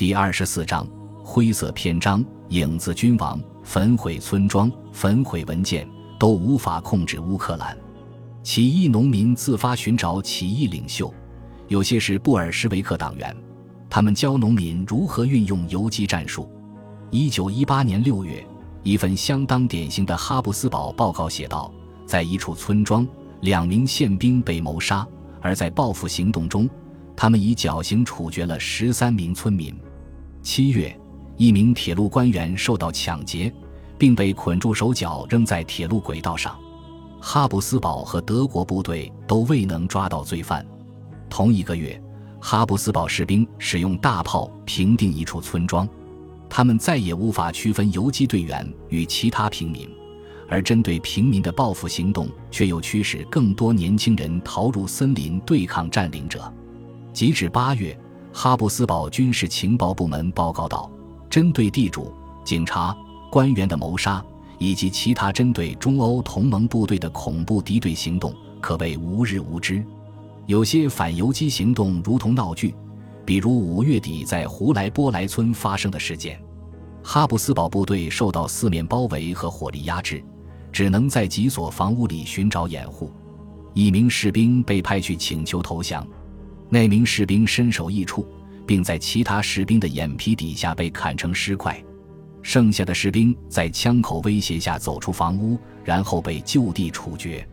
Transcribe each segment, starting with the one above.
第二十四章灰色篇章：影子君王焚毁村庄、焚毁文件，都无法控制乌克兰。起义农民自发寻找起义领袖，有些是布尔什维克党员，他们教农民如何运用游击战术。一九一八年六月，一份相当典型的哈布斯堡报告写道：在一处村庄，两名宪兵被谋杀，而在报复行动中，他们以绞刑处决了十三名村民。七月，一名铁路官员受到抢劫，并被捆住手脚扔在铁路轨道上。哈布斯堡和德国部队都未能抓到罪犯。同一个月，哈布斯堡士兵使用大炮平定一处村庄，他们再也无法区分游击队员与其他平民，而针对平民的报复行动却又驱使更多年轻人逃入森林对抗占领者。截至八月，哈布斯堡军事情报部门报告道，针对地主、警察、官员的谋杀。以及其他针对中欧同盟部队的恐怖敌对行动可谓无日无之，有些反游击行动如同闹剧，比如五月底在胡莱波莱村发生的事件。哈布斯堡部队受到四面包围和火力压制，只能在几所房屋里寻找掩护。一名士兵被派去请求投降，那名士兵身首异处，并在其他士兵的眼皮底下被砍成尸块。剩下的士兵在枪口威胁下走出房屋，然后被就地处决。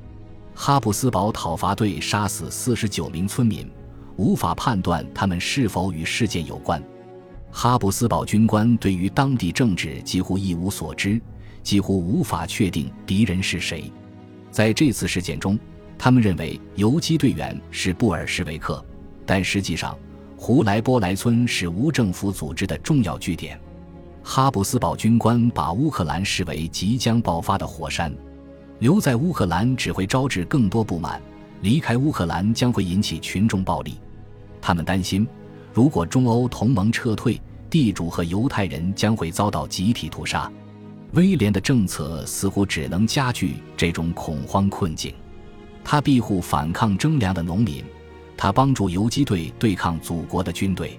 哈布斯堡讨伐队杀死四十九名村民，无法判断他们是否与事件有关。哈布斯堡军官对于当地政治几乎一无所知，几乎无法确定敌人是谁。在这次事件中，他们认为游击队员是布尔什维克，但实际上，胡莱波莱村是无政府组织的重要据点。哈布斯堡军官把乌克兰视为即将爆发的火山，留在乌克兰只会招致更多不满，离开乌克兰将会引起群众暴力。他们担心，如果中欧同盟撤退，地主和犹太人将会遭到集体屠杀。威廉的政策似乎只能加剧这种恐慌困境。他庇护反抗征粮的农民，他帮助游击队对抗祖国的军队。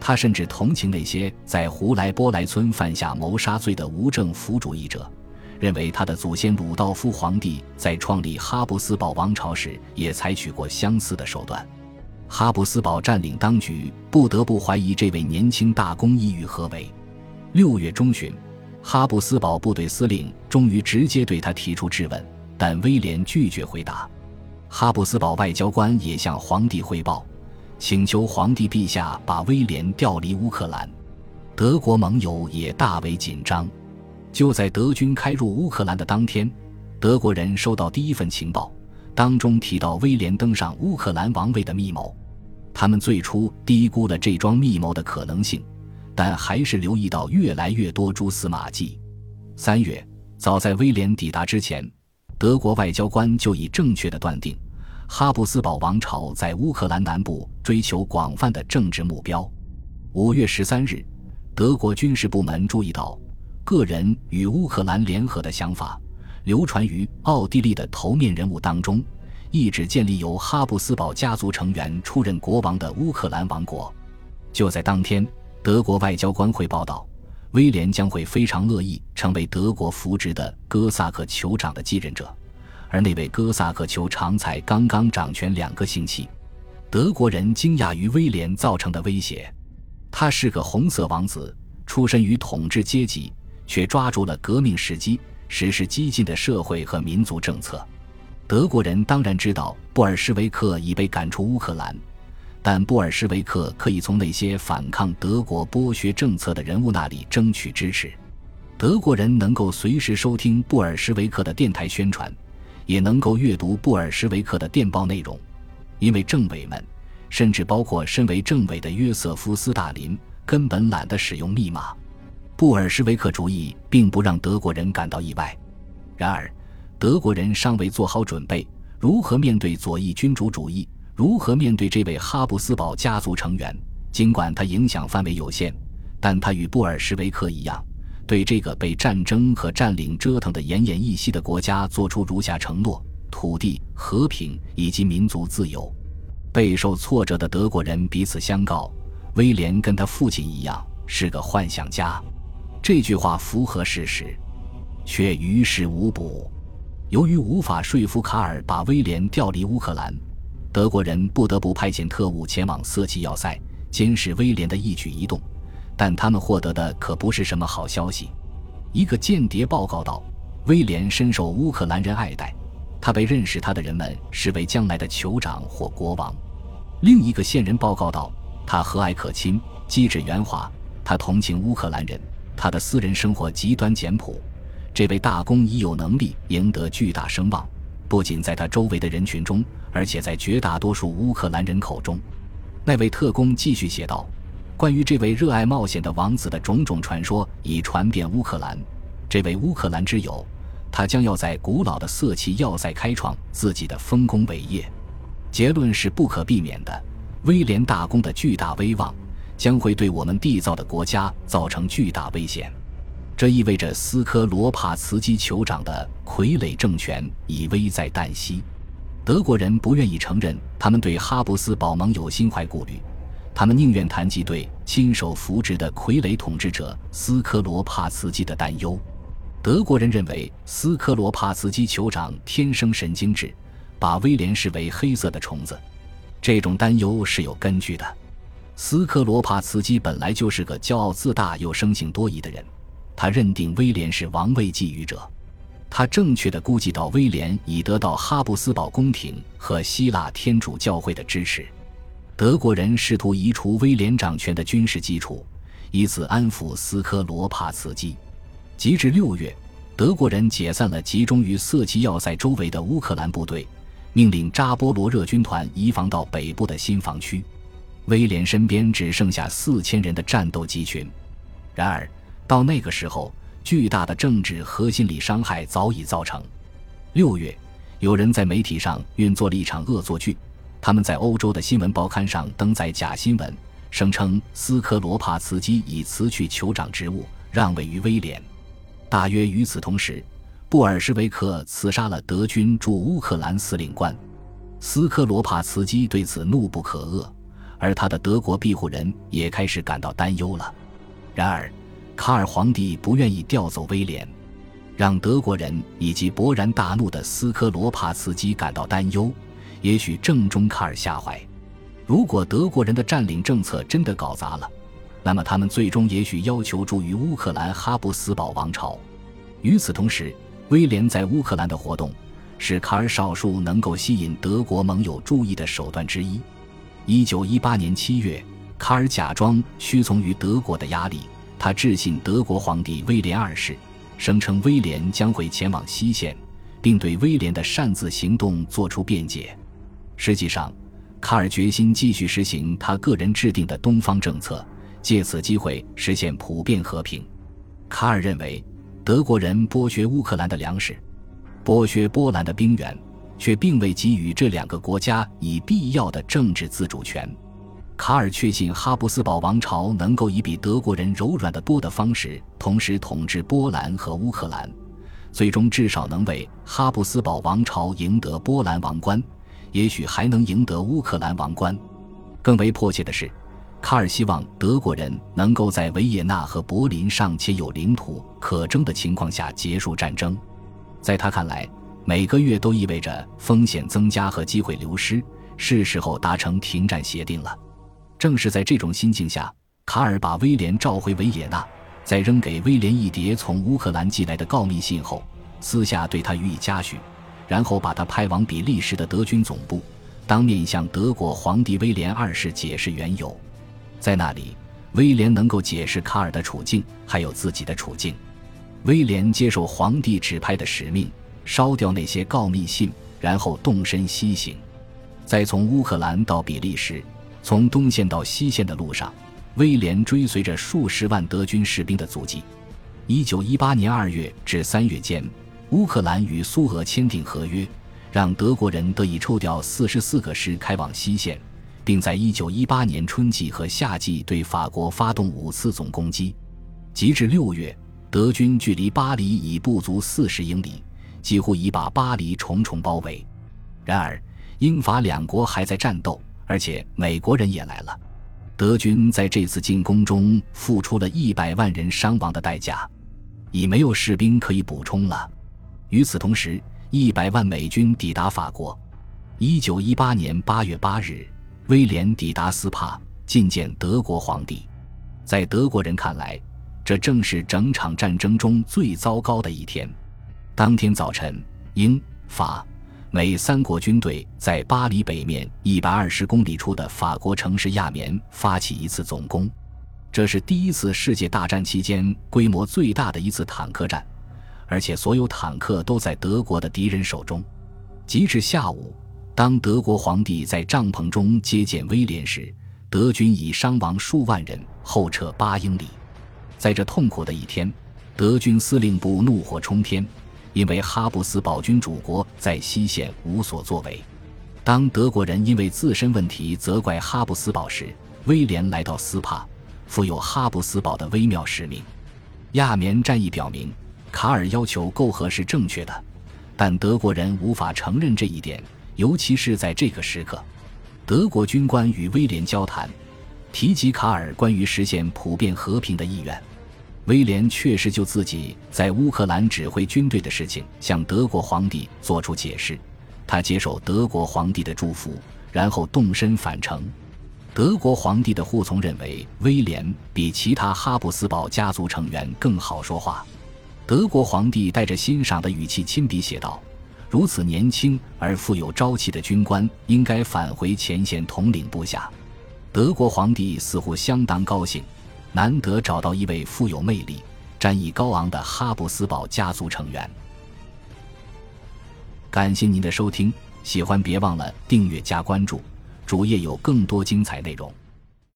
他甚至同情那些在胡莱波莱村犯下谋杀罪的无政府主义者，认为他的祖先鲁道夫皇帝在创立哈布斯堡王朝时也采取过相似的手段。哈布斯堡占领当局不得不怀疑这位年轻大公意欲何为。六月中旬，哈布斯堡部队司令终于直接对他提出质问，但威廉拒绝回答。哈布斯堡外交官也向皇帝汇报。请求皇帝陛下把威廉调离乌克兰，德国盟友也大为紧张。就在德军开入乌克兰的当天，德国人收到第一份情报，当中提到威廉登上乌克兰王位的密谋。他们最初低估了这桩密谋的可能性，但还是留意到越来越多蛛丝马迹。三月，早在威廉抵达之前，德国外交官就已正确的断定。哈布斯堡王朝在乌克兰南部追求广泛的政治目标。五月十三日，德国军事部门注意到，个人与乌克兰联合的想法流传于奥地利的头面人物当中，意指建立由哈布斯堡家族成员出任国王的乌克兰王国。就在当天，德国外交官会报道，威廉将会非常乐意成为德国扶植的哥萨克酋长的继任者。而那位哥萨克酋长才刚刚掌权两个星期，德国人惊讶于威廉造成的威胁。他是个红色王子，出身于统治阶级，却抓住了革命时机，实施激进的社会和民族政策。德国人当然知道布尔什维克已被赶出乌克兰，但布尔什维克可以从那些反抗德国剥削政策的人物那里争取支持。德国人能够随时收听布尔什维克的电台宣传。也能够阅读布尔什维克的电报内容，因为政委们，甚至包括身为政委的约瑟夫·斯大林，根本懒得使用密码。布尔什维克主义并不让德国人感到意外。然而，德国人尚未做好准备，如何面对左翼君主主义？如何面对这位哈布斯堡家族成员？尽管他影响范围有限，但他与布尔什维克一样。对这个被战争和占领折腾得奄奄一息的国家做出如下承诺：土地、和平以及民族自由。备受挫折的德国人彼此相告：威廉跟他父亲一样是个幻想家。这句话符合事实，却于事无补。由于无法说服卡尔把威廉调离乌克兰，德国人不得不派遣特务前往色奇要塞监视威廉的一举一动。但他们获得的可不是什么好消息。一个间谍报告道，威廉深受乌克兰人爱戴，他被认识他的人们视为将来的酋长或国王。另一个线人报告道，他和蔼可亲，机智圆滑，他同情乌克兰人，他的私人生活极端简朴。这位大公已有能力赢得巨大声望，不仅在他周围的人群中，而且在绝大多数乌克兰人口中。那位特工继续写道。关于这位热爱冒险的王子的种种传说已传遍乌克兰。这位乌克兰之友，他将要在古老的色奇要塞开创自己的丰功伟业。结论是不可避免的：威廉大公的巨大威望将会对我们缔造的国家造成巨大危险。这意味着斯科罗帕茨基酋长的傀儡政权已危在旦夕。德国人不愿意承认他们对哈布斯堡盟有心怀顾虑。他们宁愿谈及对亲手扶植的傀儡统治者斯科罗帕茨基的担忧。德国人认为斯科罗帕茨基酋长天生神经质，把威廉视为黑色的虫子。这种担忧是有根据的。斯科罗帕茨基本来就是个骄傲自大又生性多疑的人，他认定威廉是王位觊觎者。他正确的估计到威廉已得到哈布斯堡宫廷和希腊天主教会的支持。德国人试图移除威廉掌权的军事基础，以此安抚斯科罗帕茨基。及至六月，德国人解散了集中于色奇要塞周围的乌克兰部队，命令扎波罗热军团移防到北部的新防区。威廉身边只剩下四千人的战斗集群。然而，到那个时候，巨大的政治和心理伤害早已造成。六月，有人在媒体上运作了一场恶作剧。他们在欧洲的新闻报刊上登载假新闻，声称斯科罗帕茨基已辞去酋长职务，让位于威廉。大约与此同时，布尔什维克刺杀了德军驻乌克兰司令官。斯科罗帕茨基对此怒不可遏，而他的德国庇护人也开始感到担忧了。然而，卡尔皇帝不愿意调走威廉，让德国人以及勃然大怒的斯科罗帕茨基感到担忧。也许正中卡尔下怀。如果德国人的占领政策真的搞砸了，那么他们最终也许要求助于乌克兰哈布斯堡王朝。与此同时，威廉在乌克兰的活动是卡尔少数能够吸引德国盟友注意的手段之一。一九一八年七月，卡尔假装屈从于德国的压力，他致信德国皇帝威廉二世，声称威廉将会前往西线，并对威廉的擅自行动作出辩解。实际上，卡尔决心继续实行他个人制定的东方政策，借此机会实现普遍和平。卡尔认为，德国人剥削乌克兰的粮食，剥削波兰的兵员，却并未给予这两个国家以必要的政治自主权。卡尔确信哈布斯堡王朝能够以比德国人柔软得多的方式同时统治波兰和乌克兰，最终至少能为哈布斯堡王朝赢得波兰王冠。也许还能赢得乌克兰王冠。更为迫切的是，卡尔希望德国人能够在维也纳和柏林尚且有领土可争的情况下结束战争。在他看来，每个月都意味着风险增加和机会流失，是时候达成停战协定了。正是在这种心境下，卡尔把威廉召回维也纳，在扔给威廉一叠从乌克兰寄来的告密信后，私下对他予以嘉许。然后把他派往比利时的德军总部，当面向德国皇帝威廉二世解释缘由。在那里，威廉能够解释卡尔的处境，还有自己的处境。威廉接受皇帝指派的使命，烧掉那些告密信，然后动身西行。在从乌克兰到比利时，从东线到西线的路上，威廉追随着数十万德军士兵的足迹。一九一八年二月至三月间。乌克兰与苏俄签订合约，让德国人得以抽调四十四个师开往西线，并在一九一八年春季和夏季对法国发动五次总攻击。及至六月，德军距离巴黎已不足四十英里，几乎已把巴黎重重包围。然而，英法两国还在战斗，而且美国人也来了。德军在这次进攻中付出了一百万人伤亡的代价，已没有士兵可以补充了。与此同时，一百万美军抵达法国。一九一八年八月八日，威廉抵达斯帕，觐见德国皇帝。在德国人看来，这正是整场战争中最糟糕的一天。当天早晨，英法。美三国军队在巴黎北面一百二十公里处的法国城市亚眠发起一次总攻，这是第一次世界大战期间规模最大的一次坦克战，而且所有坦克都在德国的敌人手中。截至下午，当德国皇帝在帐篷中接见威廉时，德军已伤亡数万人，后撤八英里。在这痛苦的一天，德军司令部怒火冲天。因为哈布斯堡君主国在西线无所作为，当德国人因为自身问题责怪哈布斯堡时，威廉来到斯帕，负有哈布斯堡的微妙使命。亚眠战役表明，卡尔要求媾和是正确的，但德国人无法承认这一点，尤其是在这个时刻。德国军官与威廉交谈，提及卡尔关于实现普遍和平的意愿。威廉确实就自己在乌克兰指挥军队的事情向德国皇帝做出解释，他接受德国皇帝的祝福，然后动身返程。德国皇帝的护从认为威廉比其他哈布斯堡家族成员更好说话。德国皇帝带着欣赏的语气亲笔写道：“如此年轻而富有朝气的军官应该返回前线统领部下。”德国皇帝似乎相当高兴。难得找到一位富有魅力、战意高昂的哈布斯堡家族成员。感谢您的收听，喜欢别忘了订阅加关注，主页有更多精彩内容。